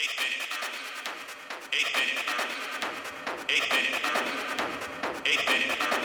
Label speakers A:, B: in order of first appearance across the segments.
A: Eight minutes. Eight minute. Eight minute.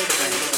B: Spotify.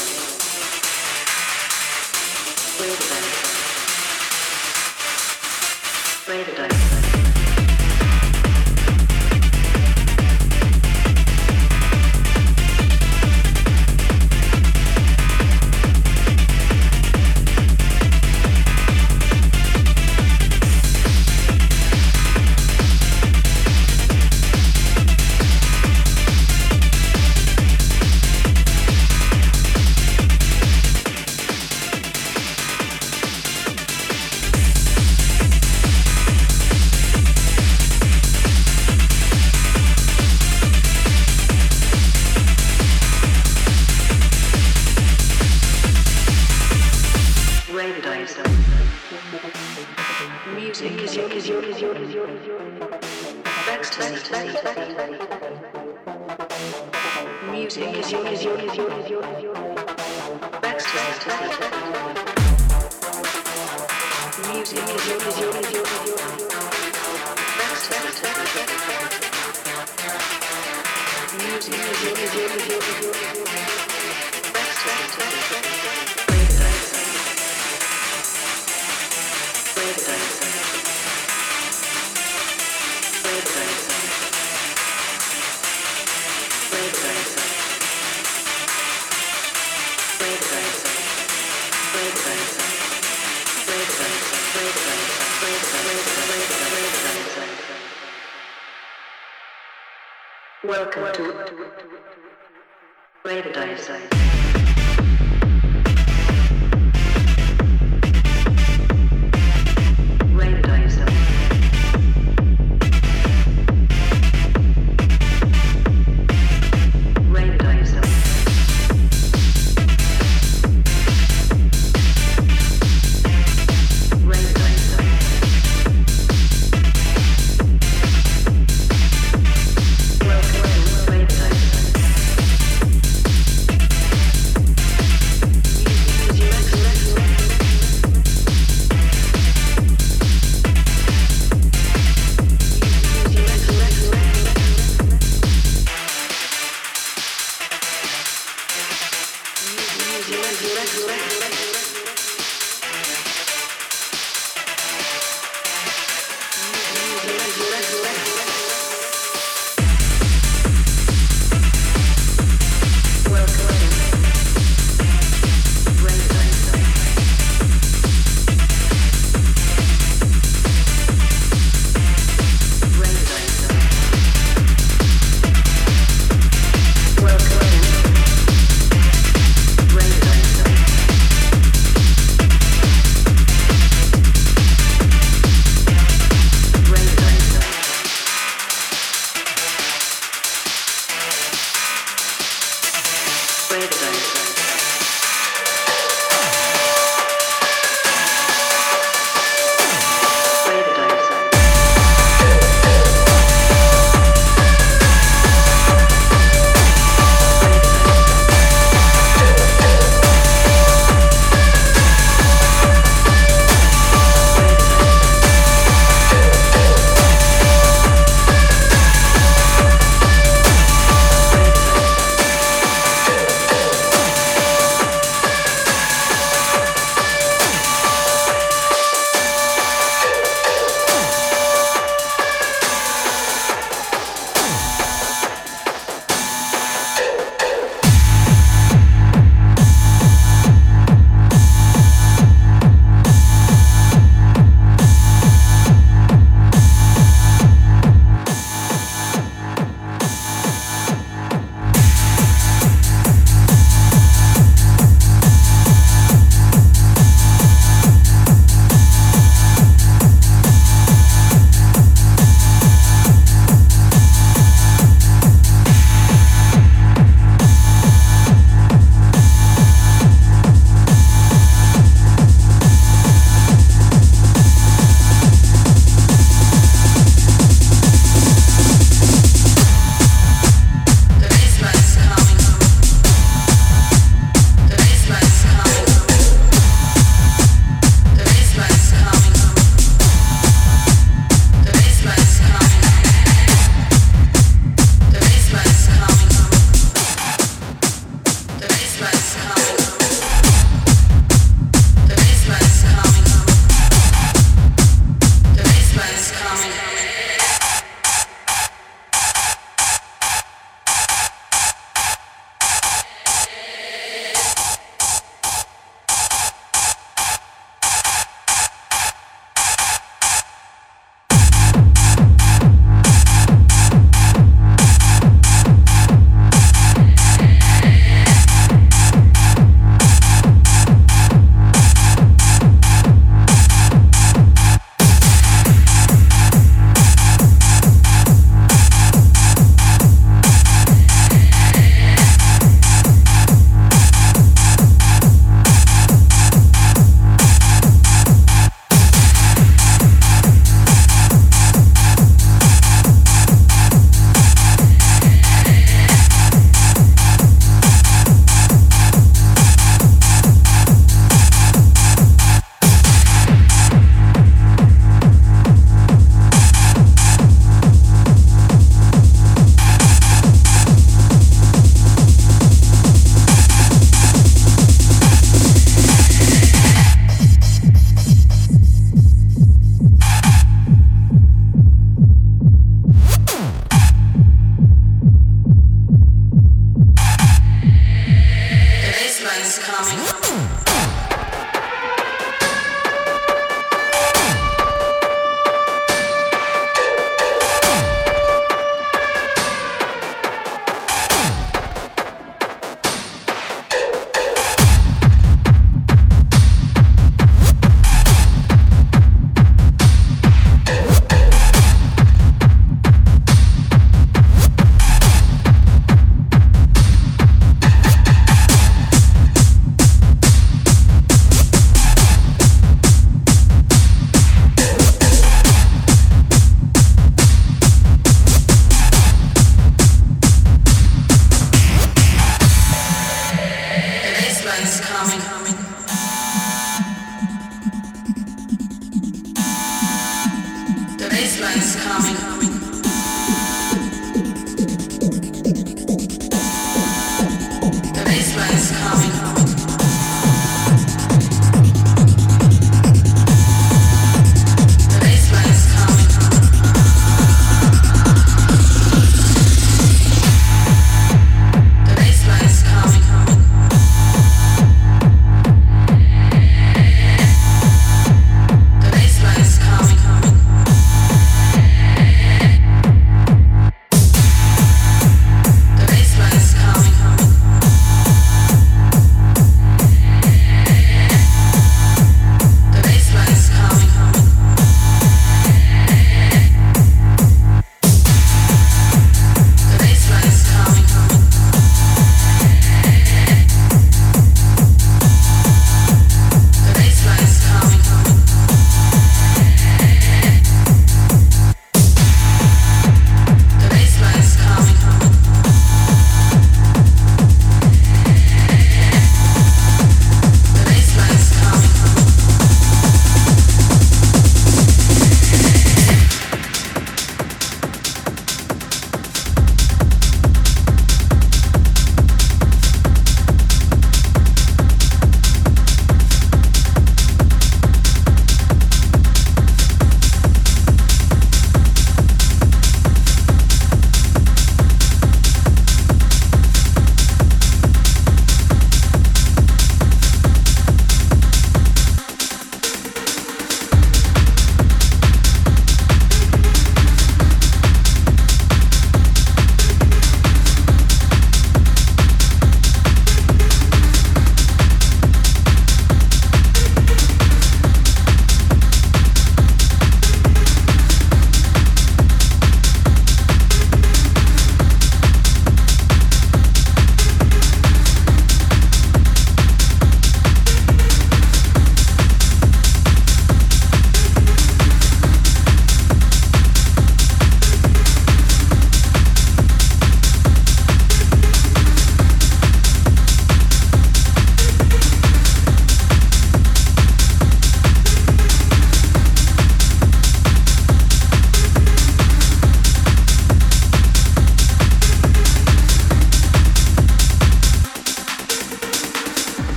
B: persuaded us.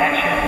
C: Attention.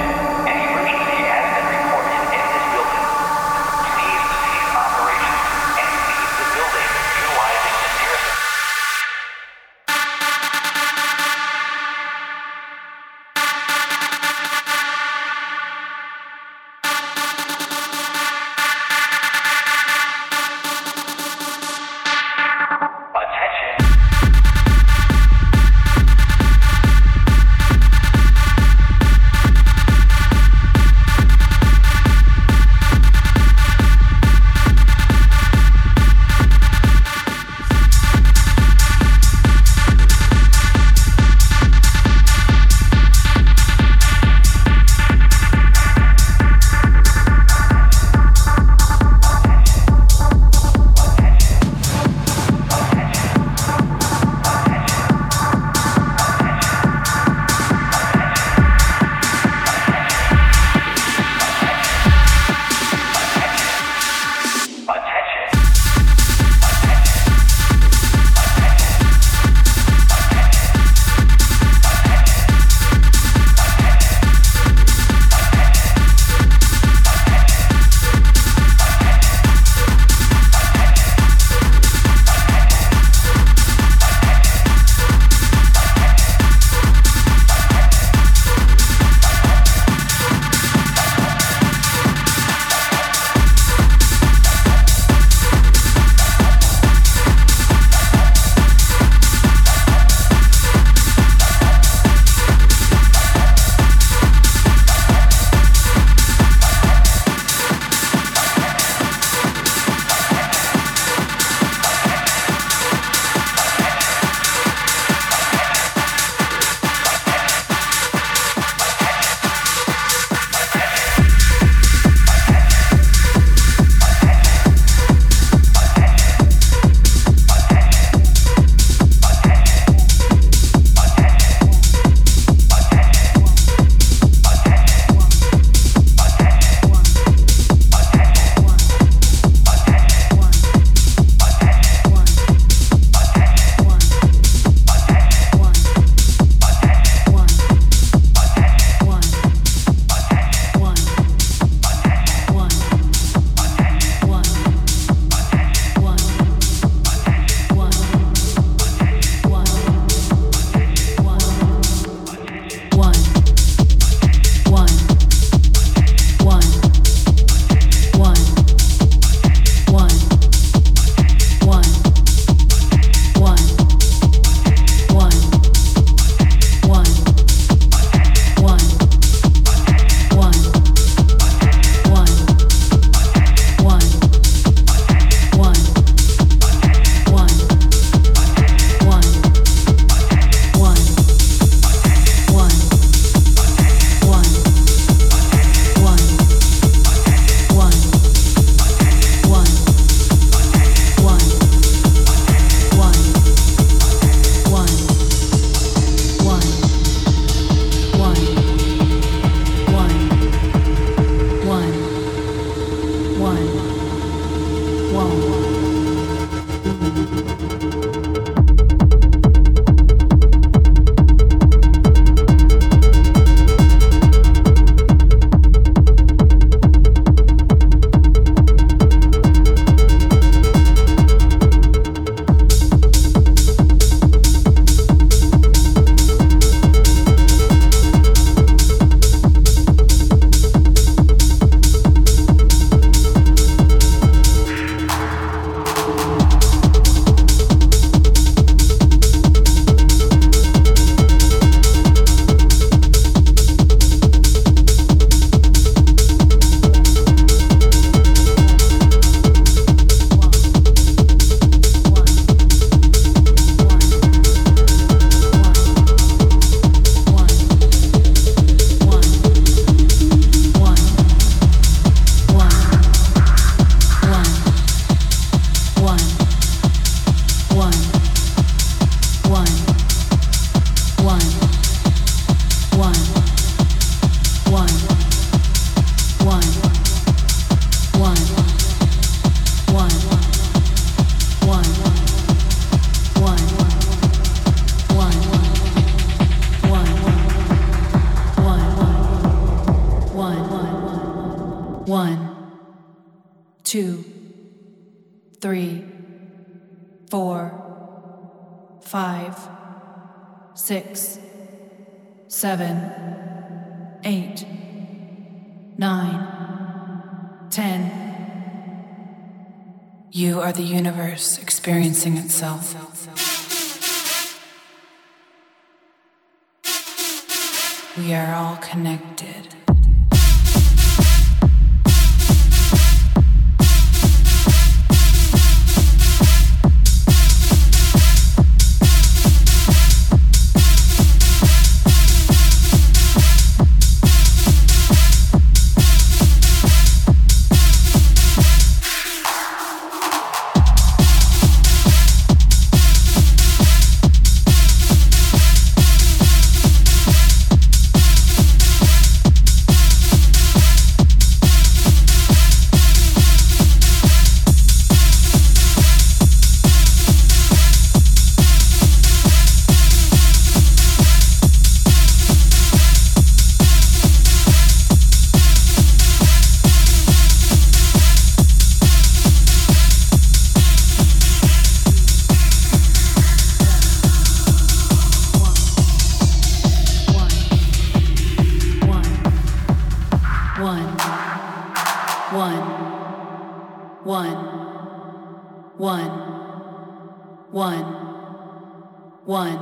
D: one,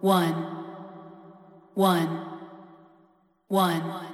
D: one, one, one.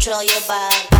E: control your body.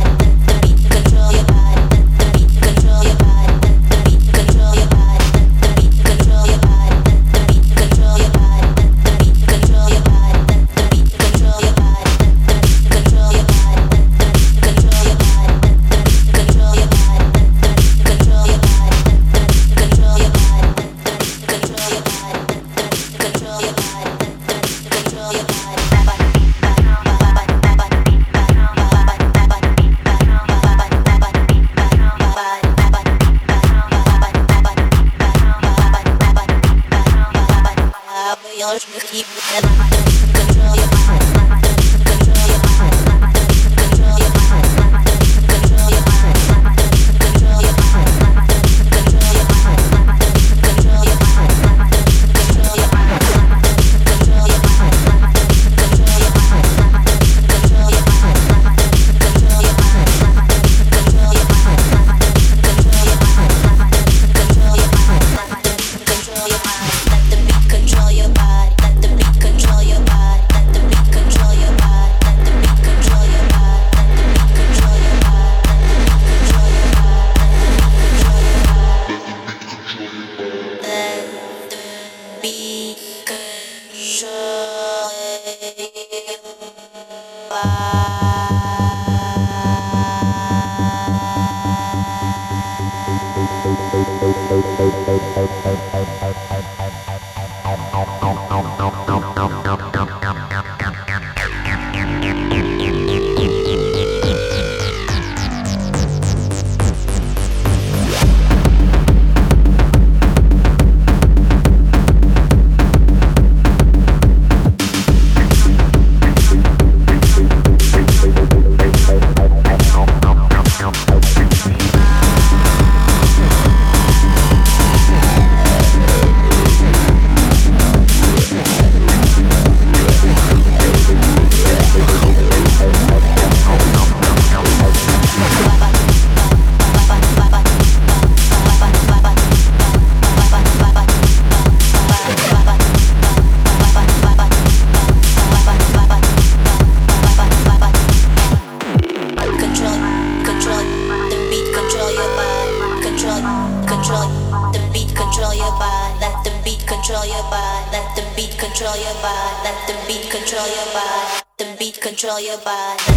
E: Getting